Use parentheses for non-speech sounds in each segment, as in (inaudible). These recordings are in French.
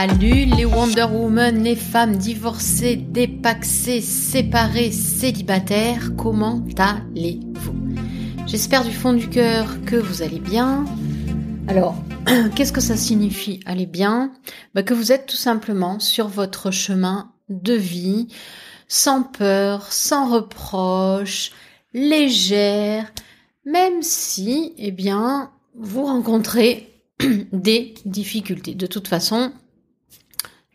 Salut les Wonder Woman, les femmes divorcées, dépaxées, séparées, célibataires, comment allez-vous? J'espère du fond du cœur que vous allez bien. Alors, (clears throat) qu'est-ce que ça signifie aller bien? Bah, Que vous êtes tout simplement sur votre chemin de vie, sans peur, sans reproche, légère, même si, eh bien, vous rencontrez (clears throat) des difficultés. De toute façon,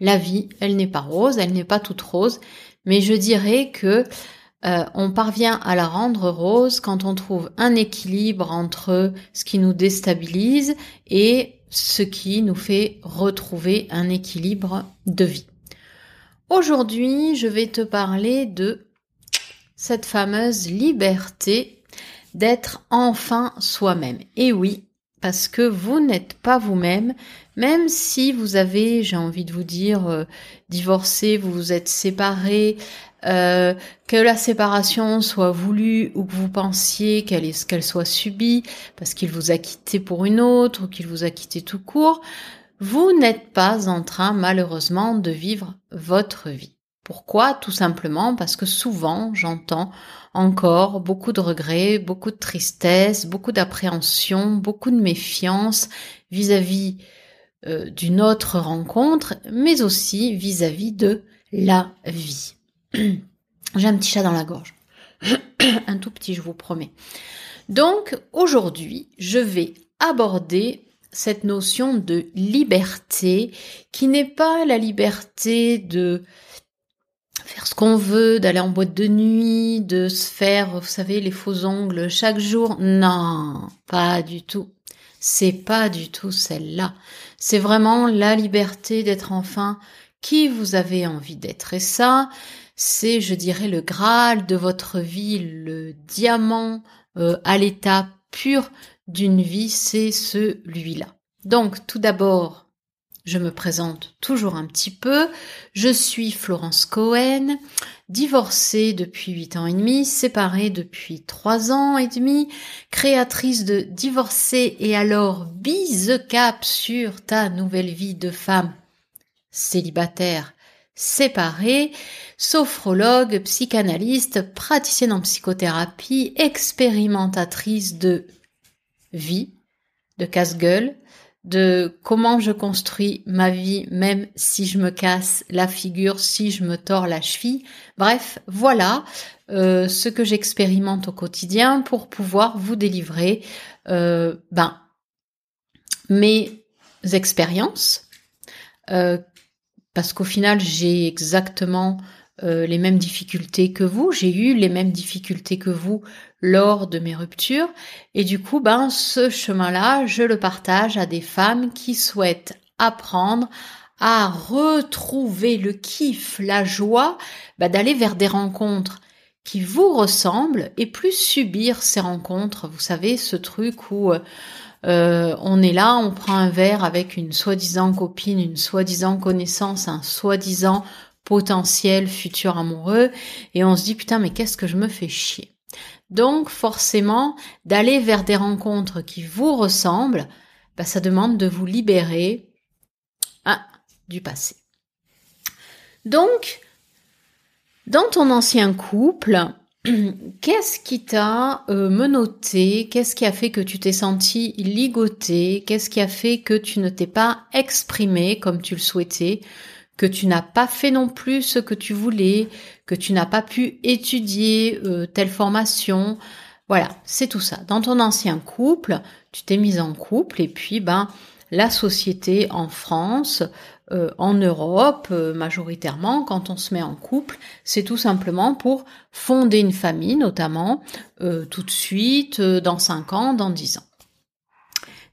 la vie, elle n'est pas rose, elle n'est pas toute rose, mais je dirais que euh, on parvient à la rendre rose quand on trouve un équilibre entre ce qui nous déstabilise et ce qui nous fait retrouver un équilibre de vie. Aujourd'hui, je vais te parler de cette fameuse liberté d'être enfin soi-même. Et oui, parce que vous n'êtes pas vous-même, même si vous avez, j'ai envie de vous dire, euh, divorcé, vous vous êtes séparé, euh, que la séparation soit voulue ou que vous pensiez qu'elle qu'elle soit subie parce qu'il vous a quitté pour une autre ou qu'il vous a quitté tout court, vous n'êtes pas en train malheureusement de vivre votre vie. Pourquoi? Tout simplement parce que souvent j'entends encore beaucoup de regrets, beaucoup de tristesse, beaucoup d'appréhension, beaucoup de méfiance vis-à-vis euh, d'une autre rencontre, mais aussi vis-à-vis de la vie. (clears throat) J'ai un petit chat dans la gorge. (clears throat) un tout petit, je vous promets. Donc aujourd'hui, je vais aborder cette notion de liberté qui n'est pas la liberté de faire ce qu'on veut, d'aller en boîte de nuit, de se faire, vous savez, les faux ongles chaque jour. Non, pas du tout. C'est pas du tout celle-là. C'est vraiment la liberté d'être enfin qui vous avez envie d'être. Et ça, c'est, je dirais, le Graal de votre vie, le diamant euh, à l'état pur d'une vie, c'est celui-là. Donc, tout d'abord, je me présente toujours un petit peu. Je suis Florence Cohen, divorcée depuis 8 ans et demi, séparée depuis 3 ans et demi, créatrice de Divorcée et alors bise cap sur ta nouvelle vie de femme célibataire séparée, sophrologue, psychanalyste, praticienne en psychothérapie, expérimentatrice de vie, de casse-gueule, de comment je construis ma vie même si je me casse la figure, si je me tords la cheville. Bref, voilà euh, ce que j'expérimente au quotidien pour pouvoir vous délivrer euh, ben, mes expériences. Euh, parce qu'au final, j'ai exactement euh, les mêmes difficultés que vous, j'ai eu les mêmes difficultés que vous lors de mes ruptures, et du coup, ben, ce chemin-là, je le partage à des femmes qui souhaitent apprendre à retrouver le kiff, la joie, ben, d'aller vers des rencontres qui vous ressemblent et plus subir ces rencontres. Vous savez, ce truc où euh, on est là, on prend un verre avec une soi-disant copine, une soi-disant connaissance, un soi-disant potentiel futur amoureux et on se dit putain mais qu'est-ce que je me fais chier. Donc forcément d'aller vers des rencontres qui vous ressemblent, bah, ça demande de vous libérer ah, du passé. Donc dans ton ancien couple, (clears throat) Qu'est-ce qui t'a euh, menotté? Qu'est-ce qui a fait que tu t'es senti ligoté Qu'est-ce qui a fait que tu ne t'es pas exprimé comme tu le souhaitais? Que tu n'as pas fait non plus ce que tu voulais, que tu n'as pas pu étudier euh, telle formation. Voilà, c'est tout ça. Dans ton ancien couple, tu t'es mise en couple et puis ben la société en France, euh, en Europe euh, majoritairement, quand on se met en couple, c'est tout simplement pour fonder une famille, notamment tout de suite, dans 5 ans, dans 10 ans.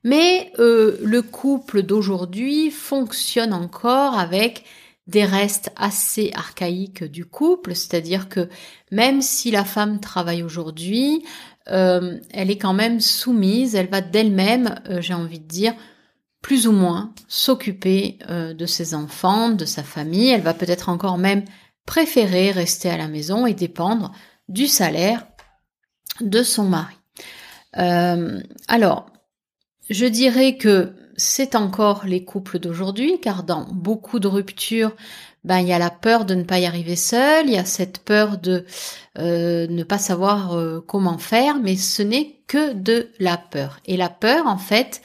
Mais euh, le couple d'aujourd'hui fonctionne encore avec des restes assez archaïques du couple, c'est-à-dire que même si la femme travaille aujourd'hui, euh, elle est quand même soumise, elle va d'elle-même, euh, j'ai envie de dire, plus ou moins s'occuper de ses enfants, de sa famille, elle va peut-être encore même préférer rester à la maison et dépendre du salaire de son mari. alors, je dirais que c'est encore les couples d'aujourd'hui, car dans beaucoup de ruptures, ben il y a la peur de ne pas y arriver seul, il y a cette peur de euh, ne pas savoir euh, comment faire, mais ce n'est que de la peur. Et la peur, en fait,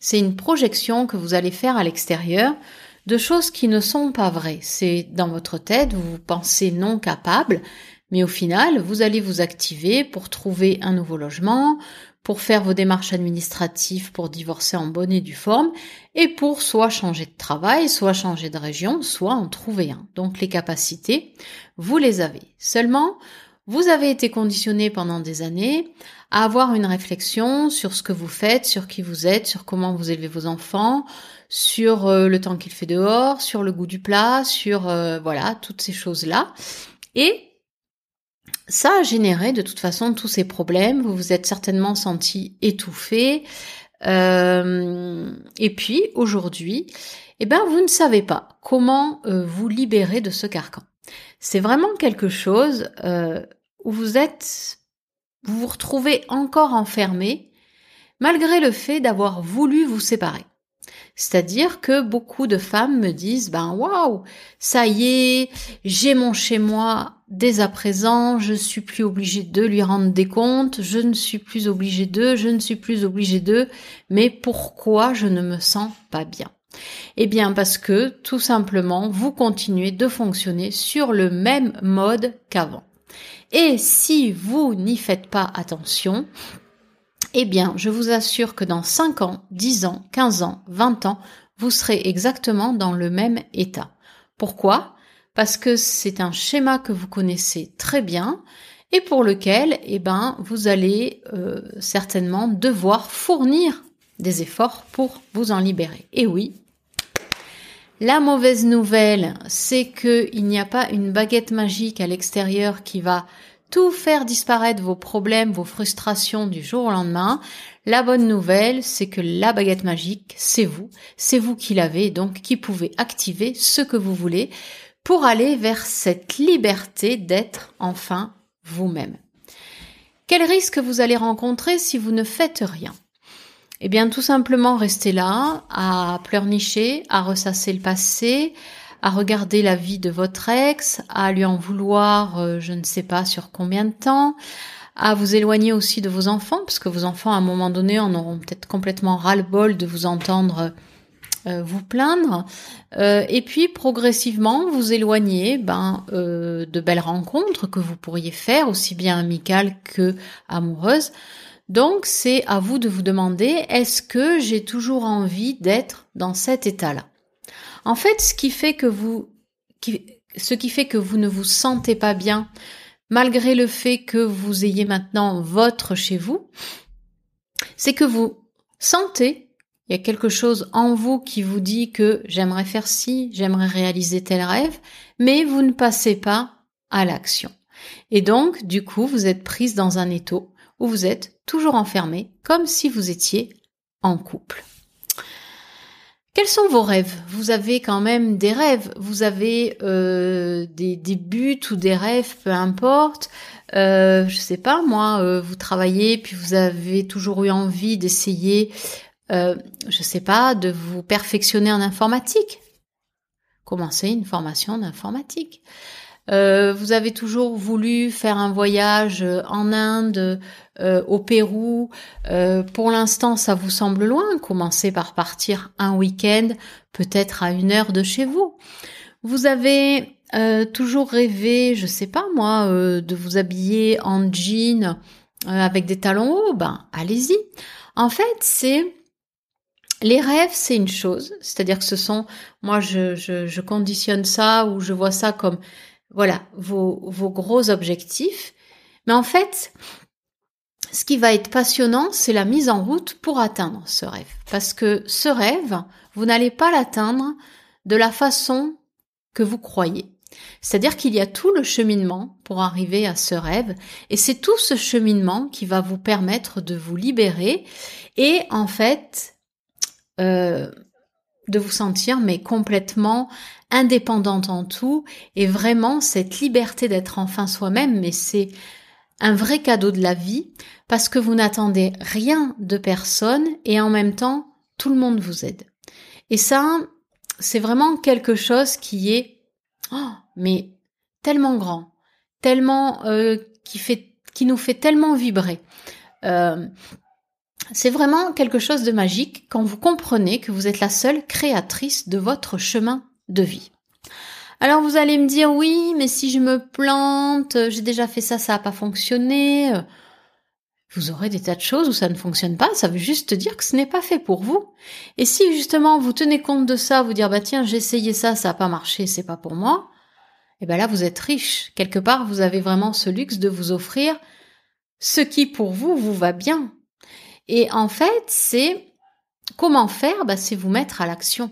c'est une projection que vous allez faire à l'extérieur de choses qui ne sont pas vraies. C'est dans votre tête, vous vous pensez non capable, mais au final, vous allez vous activer pour trouver un nouveau logement, pour faire vos démarches administratives pour divorcer en bonne et due forme, et pour soit changer de travail, soit changer de région, soit en trouver un. Donc les capacités, vous les avez. Seulement, vous avez été conditionné pendant des années à avoir une réflexion sur ce que vous faites, sur qui vous êtes, sur comment vous élevez vos enfants, sur euh, le temps qu'il fait dehors, sur le goût du plat, sur euh, voilà, toutes ces choses-là. Et ça a généré de toute façon tous ces problèmes. Vous vous êtes certainement senti étouffé. Euh, et puis aujourd'hui, eh ben vous ne savez pas comment euh, vous libérer de ce carcan. C'est vraiment quelque chose euh, où vous êtes, vous vous retrouvez encore enfermé, malgré le fait d'avoir voulu vous séparer. C'est-à-dire que beaucoup de femmes me disent, ben waouh, ça y est, j'ai mon chez moi dès à présent, je suis plus obligée de lui rendre des comptes, je ne suis plus obligée de, je ne suis plus obligée de, mais pourquoi je ne me sens pas bien? Eh bien parce que tout simplement, vous continuez de fonctionner sur le même mode qu'avant. Et si vous n'y faites pas attention, eh bien, je vous assure que dans 5 ans, 10 ans, 15 ans, 20 ans, vous serez exactement dans le même état. Pourquoi? Parce que c'est un schéma que vous connaissez très bien et pour lequel, eh ben, vous allez euh, certainement devoir fournir des efforts pour vous en libérer. Et oui, la mauvaise nouvelle, c'est qu'il n'y a pas une baguette magique à l'extérieur qui va tout faire disparaître vos problèmes, vos frustrations du jour au lendemain. La bonne nouvelle, c'est que la baguette magique, c'est vous. C'est vous qui l'avez, donc qui pouvez activer ce que vous voulez pour aller vers cette liberté d'être enfin vous-même. Quel risque vous allez rencontrer si vous ne faites rien? Eh bien, tout simplement rester là, à pleurnicher, à ressasser le passé, à regarder la vie de votre ex, à lui en vouloir euh, je ne sais pas sur combien de temps, à vous éloigner aussi de vos enfants, parce que vos enfants à un moment donné en auront peut-être complètement ras-le-bol de vous entendre vous plaindre, euh, et puis progressivement vous éloigner ben, de belles rencontres que vous pourriez faire, aussi bien amicales que amoureuses. Donc c'est à vous de vous demander, est-ce que j'ai toujours envie d'être dans cet état-là? En fait, ce qui fait que vous ne vous sentez pas bien, malgré le fait que vous ayez maintenant votre chez vous, c'est que vous sentez, il y a quelque chose en vous qui vous dit que j'aimerais faire ci, j'aimerais réaliser tel rêve, mais vous ne passez pas à l'action. Et donc, du coup, vous êtes prise dans un étau où vous êtes toujours enfermé, comme si vous étiez en couple. Quels sont vos rêves? Vous avez quand même des rêves, vous avez euh, des, des, buts ou des rêves, peu importe. Euh, je sais pas, moi, euh, vous travaillez puis vous avez toujours eu envie d'essayer, euh, je sais pas, de vous perfectionner en informatique. Commencez une formation d'informatique. Euh, vous avez toujours voulu faire un voyage en Inde, euh, au Pérou. Euh, pour l'instant, ça vous semble loin. Commencez par partir un week-end, peut-être à une heure de chez vous. Vous avez toujours rêvé, je sais pas moi, de vous habiller en jean avec des talons hauts? Ben, allez-y. En fait, c'est les rêves, c'est une chose, c'est-à-dire que ce sont, moi, je, je, conditionne ça ou je vois ça comme voilà, vos, vos gros objectifs. Mais en fait, ce qui va être passionnant, c'est la mise en route pour atteindre ce rêve. Parce que ce rêve, vous n'allez pas l'atteindre de la façon que vous croyez. C'est-à-dire qu'il y a tout le cheminement pour arriver à ce rêve, et c'est tout ce cheminement qui va vous permettre de vous libérer et en fait euh, de vous sentir mais complètement indépendante en tout et vraiment cette liberté d'être enfin soi-même mais c'est un vrai cadeau de la vie parce que vous n'attendez rien de personne et en même temps tout le monde vous aide. Et ça, c'est vraiment quelque chose qui est, oh, mais tellement grand, tellement euh, qui fait, qui nous fait tellement vibrer. Euh, c'est vraiment quelque chose de magique quand vous comprenez que vous êtes la seule créatrice de votre chemin de vie. Alors vous allez me dire oui, mais si je me plante, j'ai déjà fait ça, ça n'a pas fonctionné. Vous aurez des tas de choses où ça ne fonctionne pas, ça veut juste dire que ce n'est pas fait pour vous. Et si justement vous tenez compte de ça, vous dire bah tiens, j'ai essayé ça, ça n'a pas marché, c'est pas pour moi, et eh ben là vous êtes riche. Quelque part, vous avez vraiment ce luxe de vous offrir ce qui pour vous vous va bien. Et en fait, c'est comment faire bah, c'est vous mettre à l'action.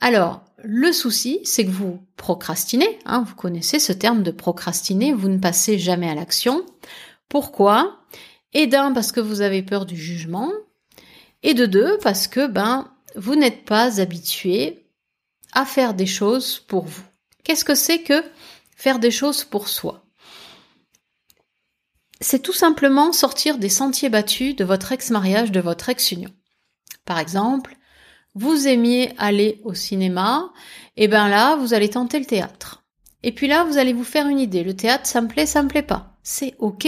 Alors, le souci, c'est que vous procrastinez, hein, vous connaissez ce terme de procrastiner, vous ne passez jamais à l'action. Pourquoi? Et d'un, parce que vous avez peur du jugement, et de deux, parce que ben vous n'êtes pas habitué à faire des choses pour vous. Qu'est-ce que c'est que faire des choses pour soi? C'est tout simplement sortir des sentiers battus de votre ex-mariage, de votre ex-union. Par exemple, vous aimiez aller au cinéma, et ben là, vous allez tenter le théâtre. Et puis là, vous allez vous faire une idée. Le théâtre, ça me plaît, ça me plaît pas. C'est ok.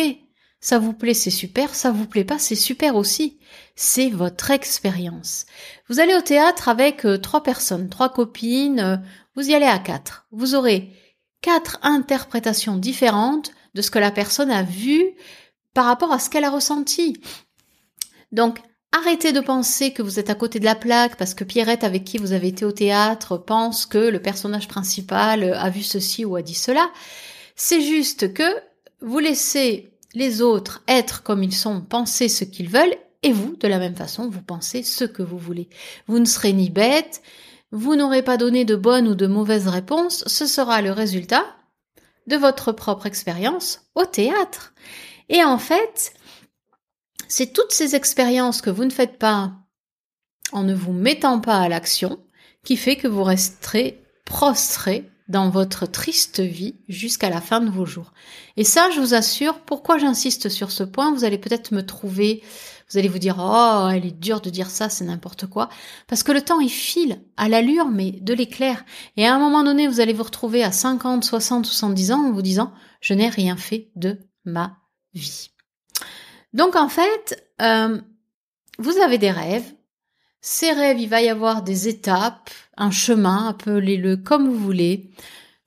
Ça vous plaît, c'est super. Ça vous plaît pas, c'est super aussi. C'est votre expérience. Vous allez au théâtre avec euh, trois personnes, trois copines. Euh, vous y allez à quatre. Vous aurez quatre interprétations différentes de ce que la personne a vu par rapport à ce qu'elle a ressenti. Donc, Arrêtez de penser que vous êtes à côté de la plaque parce que Pierrette avec qui vous avez été au théâtre pense que le personnage principal a vu ceci ou a dit cela. C'est juste que vous laissez les autres être comme ils sont, penser ce qu'ils veulent, et vous, de la même façon, vous pensez ce que vous voulez. Vous ne serez ni bête, vous n'aurez pas donné de bonnes ou de mauvaises réponses, ce sera le résultat de votre propre expérience au théâtre. Et en fait, c'est toutes ces expériences que vous ne faites pas en ne vous mettant pas à l'action qui fait que vous resterez prostré dans votre triste vie jusqu'à la fin de vos jours. Et ça, je vous assure, pourquoi j'insiste sur ce point, vous allez peut-être me trouver, vous allez vous dire, oh, elle est dure de dire ça, c'est n'importe quoi, parce que le temps, il file à l'allure, mais de l'éclair. Et à un moment donné, vous allez vous retrouver à 50, 60, 70 ans en vous disant, je n'ai rien fait de ma vie. Donc en fait, euh, vous avez des rêves. Ces rêves, il va y avoir des étapes, un chemin, appelez-le comme vous voulez.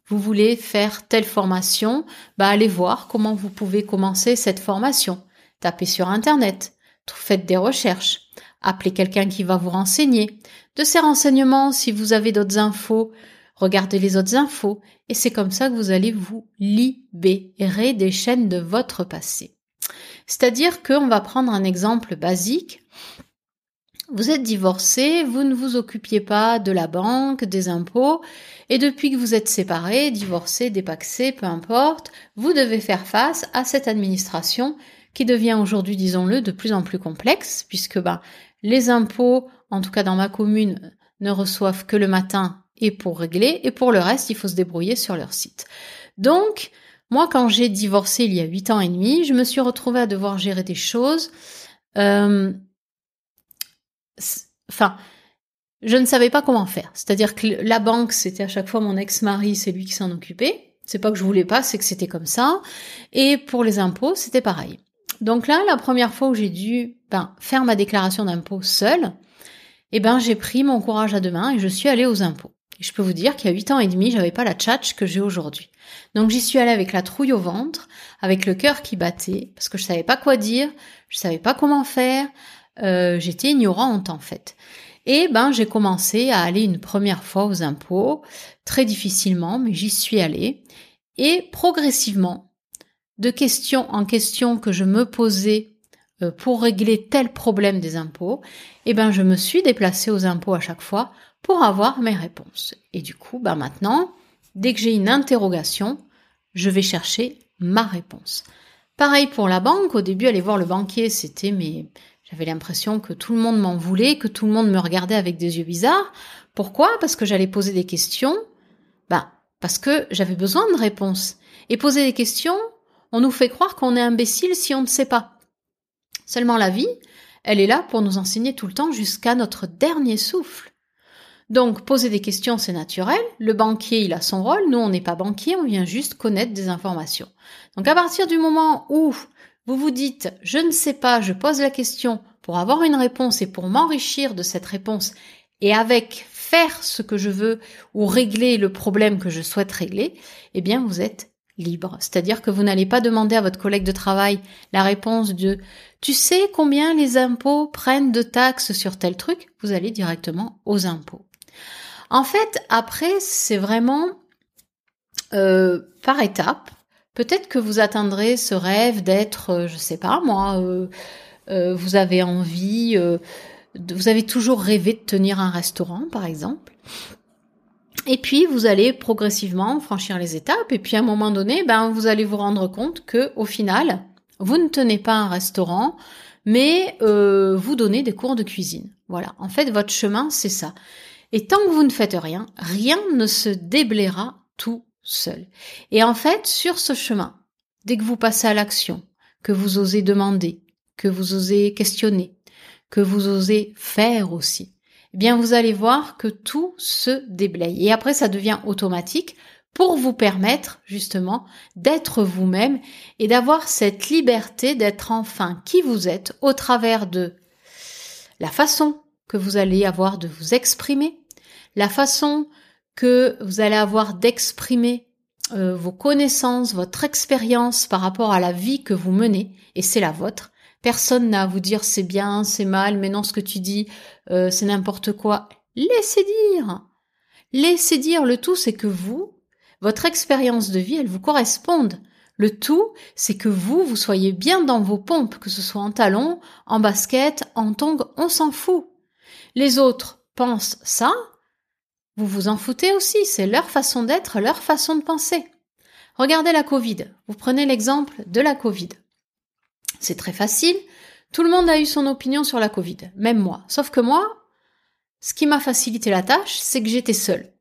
Vous voulez faire telle formation, bah allez voir comment vous pouvez commencer cette formation. Tapez sur Internet, faites des recherches, appelez quelqu'un qui va vous renseigner. De ces renseignements, si vous avez d'autres infos, regardez les autres infos, et c'est comme ça que vous allez vous libérer des chaînes de votre passé. C'est-à-dire qu'on va prendre un exemple basique. Vous êtes divorcé, vous ne vous occupiez pas de la banque, des impôts, et depuis que vous êtes séparé, divorcé, dépaxé, peu importe, vous devez faire face à cette administration qui devient aujourd'hui, disons-le, de plus en plus complexe, puisque ben, les impôts, en tout cas dans ma commune, ne reçoivent que le matin et pour régler, et pour le reste, il faut se débrouiller sur leur site. Donc, moi, quand j'ai divorcé il y a huit ans et demi, je me suis retrouvée à devoir gérer des choses. Euh, enfin, je ne savais pas comment faire. C'est-à-dire que la banque, c'était à chaque fois mon ex-mari, c'est lui qui s'en occupait. C'est pas que je voulais pas, c'est que c'était comme ça. Et pour les impôts, c'était pareil. Donc là, la première fois où j'ai dû ben, faire ma déclaration d'impôt seule, eh ben j'ai pris mon courage à deux mains et je suis allée aux impôts. Et je peux vous dire qu'il y a huit ans et demi, j'avais pas la tchatch que j'ai aujourd'hui. Donc j'y suis allée avec la trouille au ventre, avec le cœur qui battait, parce que je savais pas quoi dire, je savais pas comment faire, euh, j'étais ignorante en fait. Et ben j'ai commencé à aller une première fois aux impôts, très difficilement, mais j'y suis allée. Et progressivement, de question en question que je me posais euh, pour régler tel problème des impôts, eh ben je me suis déplacée aux impôts à chaque fois pour avoir mes réponses. Et du coup, ben maintenant, dès que j'ai une interrogation, je vais chercher ma réponse. Pareil pour la banque, au début aller voir le banquier, c'était mais j'avais l'impression que tout le monde m'en voulait, que tout le monde me regardait avec des yeux bizarres. Pourquoi? Parce que j'allais poser des questions. Ben parce que j'avais besoin de réponses. Et poser des questions, on nous fait croire qu'on est imbécile si on ne sait pas. Seulement la vie, elle est là pour nous enseigner tout le temps jusqu'à notre dernier souffle. Donc, poser des questions, c'est naturel. Le banquier, il a son rôle. Nous, on n'est pas banquier, on vient juste connaître des informations. Donc, à partir du moment où vous vous dites, je ne sais pas, je pose la question pour avoir une réponse et pour m'enrichir de cette réponse et avec faire ce que je veux ou régler le problème que je souhaite régler, eh bien, vous êtes libre. C'est-à-dire que vous n'allez pas demander à votre collègue de travail la réponse de tu sais combien les impôts prennent de taxes sur tel truc? Vous allez directement aux impôts. En fait, après, c'est vraiment euh, par étapes. Peut-être que vous atteindrez ce rêve d'être, euh, je sais pas moi, euh, vous avez envie, vous avez toujours rêvé de tenir un restaurant, par exemple. Et puis vous allez progressivement franchir les étapes et puis à un moment donné, ben vous allez vous rendre compte que au final, vous ne tenez pas un restaurant, mais euh, vous donnez des cours de cuisine. Voilà. En fait, votre chemin, c'est ça. Et tant que vous ne faites rien, rien ne se déblayera tout seul. Et en fait, sur ce chemin, dès que vous passez à l'action, que vous osez demander, que vous osez questionner, que vous osez faire aussi, eh bien vous allez voir que tout se déblaye. Et après, ça devient automatique pour vous permettre justement d'être vous-même et d'avoir cette liberté d'être enfin qui vous êtes au travers de la façon que vous allez avoir de vous exprimer, la façon que vous allez avoir d'exprimer euh, vos connaissances, votre expérience par rapport à la vie que vous menez, et c'est la vôtre, Personne n'a à vous dire c'est bien, c'est mal, mais non, ce que tu dis, euh, c'est n'importe quoi. Laissez dire. Laissez dire. Le tout, c'est que vous, votre expérience de vie, elle vous corresponde. Le tout, c'est que vous, vous soyez bien dans vos pompes, que ce soit en talons, en basket, en tongs, on s'en fout. Les autres pensent ça, vous vous en foutez aussi, c'est leur façon d'être, leur façon de penser. Regardez la Covid. Vous prenez l'exemple de la Covid. C'est très facile. Tout le monde a eu son opinion sur la Covid, même moi. Sauf que moi, ce qui m'a facilité la tâche, c'est que j'étais seule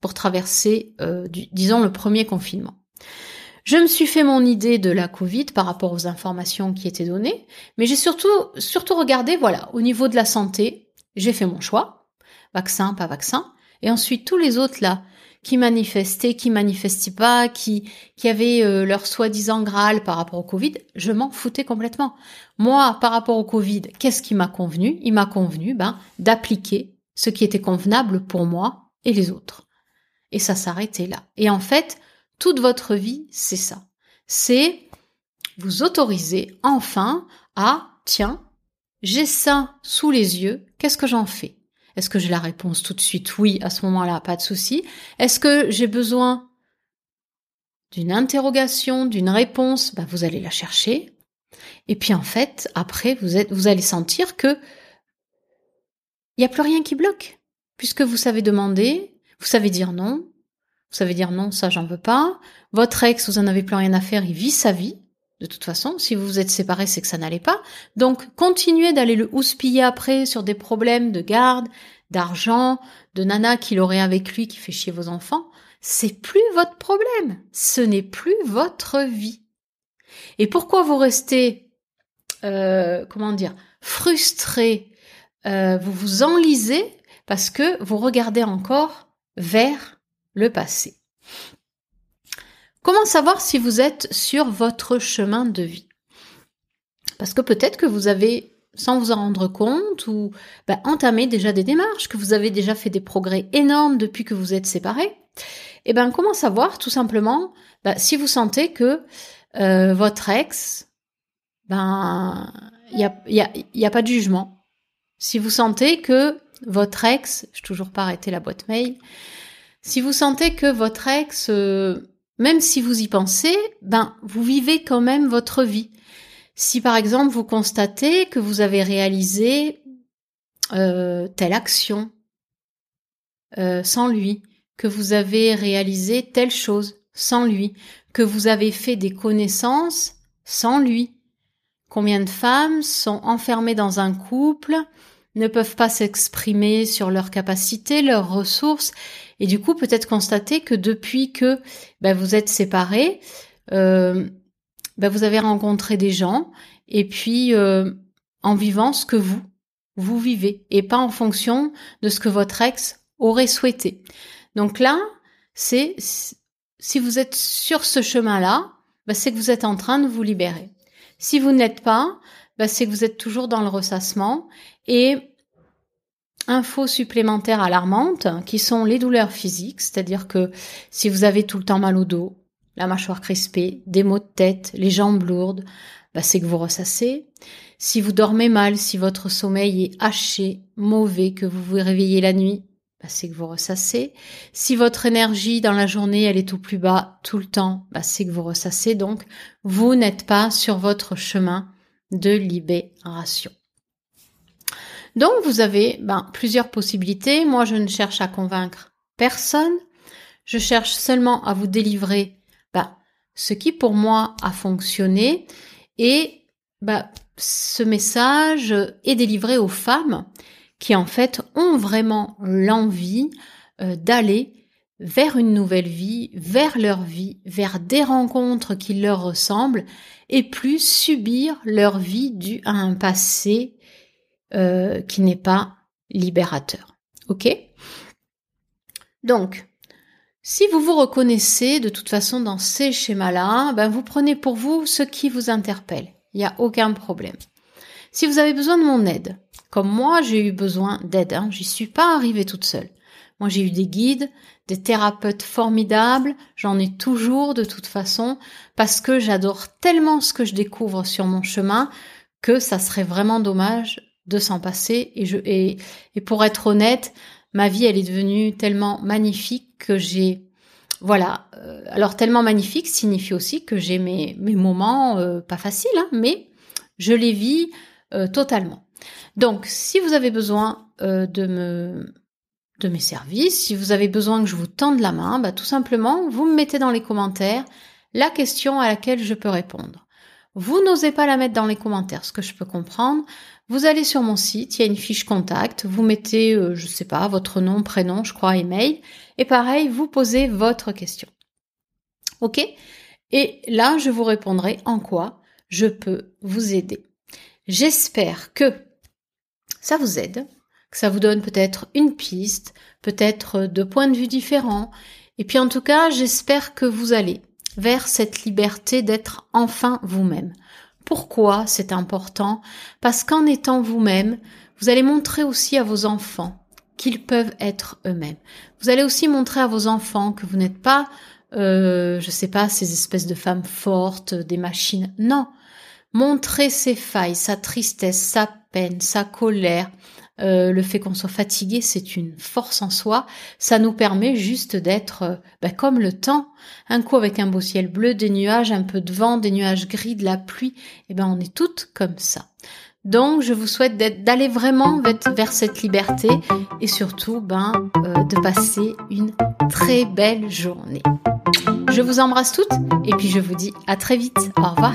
pour traverser, euh, disons, le premier confinement. Je me suis fait mon idée de la Covid par rapport aux informations qui étaient données, mais j'ai surtout, surtout regardé, voilà, au niveau de la santé, j'ai fait mon choix, vaccin, pas vaccin, et ensuite tous les autres là, qui manifestaient, qui manifestaient pas, qui, qui avaient euh, leur soi-disant Graal par rapport au Covid, je m'en foutais complètement. Moi, par rapport au Covid, qu'est-ce qui m'a convenu? Il m'a convenu ben, d'appliquer ce qui était convenable pour moi et les autres. Et ça s'arrêtait là. Et en fait, toute votre vie, c'est ça. C'est vous autoriser enfin à, tiens, j'ai ça sous les yeux, qu'est-ce que j'en fais? Est-ce que j'ai la réponse tout de suite Oui, à ce moment-là, pas de souci. Est-ce que j'ai besoin d'une interrogation, d'une réponse? Ben, Vous allez la chercher. Et puis en fait, après, vous, êtes, vous allez sentir que il n'y a plus rien qui bloque. Puisque vous savez demander, vous savez dire non, vous savez dire non, ça j'en veux pas. Votre ex, vous en avez plus rien à faire, il vit sa vie. De toute façon, si vous vous êtes séparés, c'est que ça n'allait pas. Donc, continuez d'aller le houspiller après sur des problèmes de garde, d'argent, de nana qu'il aurait avec lui qui fait chier vos enfants. C'est plus votre problème. Ce n'est plus votre vie. Et pourquoi vous restez, euh, comment dire, frustré, euh, vous vous enlisez parce que vous regardez encore vers le passé. Comment savoir si vous êtes sur votre chemin de vie? Parce que peut-être que vous avez, sans vous en rendre compte, ou bah, entamé déjà des démarches, que vous avez déjà fait des progrès énormes depuis que vous êtes séparés. Eh ben, comment savoir Tout simplement, bah, si vous sentez que euh, votre ex, ben, il y a, y a pas de jugement. Si vous sentez que votre ex, je toujours pas arrêté la boîte mail, si vous sentez que votre ex euh, même si vous y pensez, ben, vous vivez quand même votre vie. Si par exemple vous constatez que vous avez réalisé euh, telle action euh, sans lui, que vous avez réalisé telle chose sans lui, que vous avez fait des connaissances sans lui. Combien de femmes sont enfermées dans un couple, ne peuvent pas s'exprimer sur leurs capacités, leurs ressources, et du coup peut-être constater que depuis que ben, vous êtes séparés, euh, ben, vous avez rencontré des gens, et puis euh, en vivant ce que vous, vous vivez et pas en fonction de ce que votre ex aurait souhaité. Donc là, c'est si vous êtes sur ce chemin-là, bah, c'est que vous êtes en train de vous libérer. Si vous n'êtes pas, bah, c'est que vous êtes toujours dans le ressassement et infos supplémentaires alarmantes qui sont les douleurs physiques, c'est-à-dire que si vous avez tout le temps mal au dos, la mâchoire crispée, des maux de tête, les jambes lourdes, bah, c'est que vous ressassez. Si vous dormez mal, si votre sommeil est haché, mauvais, que vous vous réveillez la nuit, bah, c'est que vous ressassez. Si votre énergie dans la journée, elle est au plus bas tout le temps, bah, c'est que vous ressassez. Donc, vous n'êtes pas sur votre chemin de libération. Donc, vous avez ben, plusieurs possibilités. Moi, je ne cherche à convaincre personne. Je cherche seulement à vous délivrer ben, ce qui pour moi a fonctionné et ben, ce message est délivré aux femmes qui en fait ont vraiment l'envie euh, d'aller vers une nouvelle vie, vers leur vie, vers des rencontres qui leur ressemblent et plus subir leur vie due à un passé euh, qui n'est pas libérateur. Ok? Donc, si vous vous reconnaissez de toute façon dans ces schémas-là, ben vous prenez pour vous ce qui vous interpelle. Il n'y a aucun problème. Si vous avez besoin de mon aide, comme moi j'ai eu besoin d'aide, hein, j'y suis pas arrivée toute seule. Moi j'ai eu des guides, des thérapeutes formidables, j'en ai toujours de toute façon, parce que j'adore tellement ce que je découvre sur mon chemin que ça serait vraiment dommage de s'en passer. Et, je, et, et pour être honnête, ma vie, elle est devenue tellement magnifique que j'ai... Voilà. Euh, alors tellement magnifique signifie aussi que j'ai mes, mes moments euh, pas faciles, hein, mais je les vis euh, totalement. Donc, si vous avez besoin de me de mes services, si vous avez besoin que je vous tende la main, bah, tout simplement, vous me mettez dans les commentaires la question à laquelle je peux répondre. Vous n'osez pas la mettre dans les commentaires, ce que je peux comprendre. Vous allez sur mon site, il y a une fiche contact, vous mettez, euh, je sais pas, votre nom, prénom, je crois, email, et pareil, vous posez votre question. Ok? Et là, je vous répondrai en quoi je peux vous aider. J'espère que ça vous aide, que ça vous donne peut-être une piste, peut-être deux points de vue différents. Et puis en tout cas, j'espère que vous allez vers cette liberté d'être enfin vous-même. Pourquoi c'est important Parce qu'en étant vous-même, vous allez montrer aussi à vos enfants qu'ils peuvent être eux-mêmes. Vous allez aussi montrer à vos enfants que vous n'êtes pas, euh, je sais pas, ces espèces de femmes fortes, des machines. Non. Montrez ses failles, sa tristesse, sa peine, sa colère, euh, le fait qu'on soit fatigué, c'est une force en soi. Ça nous permet juste d'être euh, bah, comme le temps. Un coup avec un beau ciel bleu, des nuages, un peu de vent, des nuages gris, de la pluie. Et eh ben on est toutes comme ça. Donc je vous souhaite d'aller vraiment vers cette liberté et surtout ben, euh, de passer une très belle journée. Je vous embrasse toutes et puis je vous dis à très vite. Au revoir.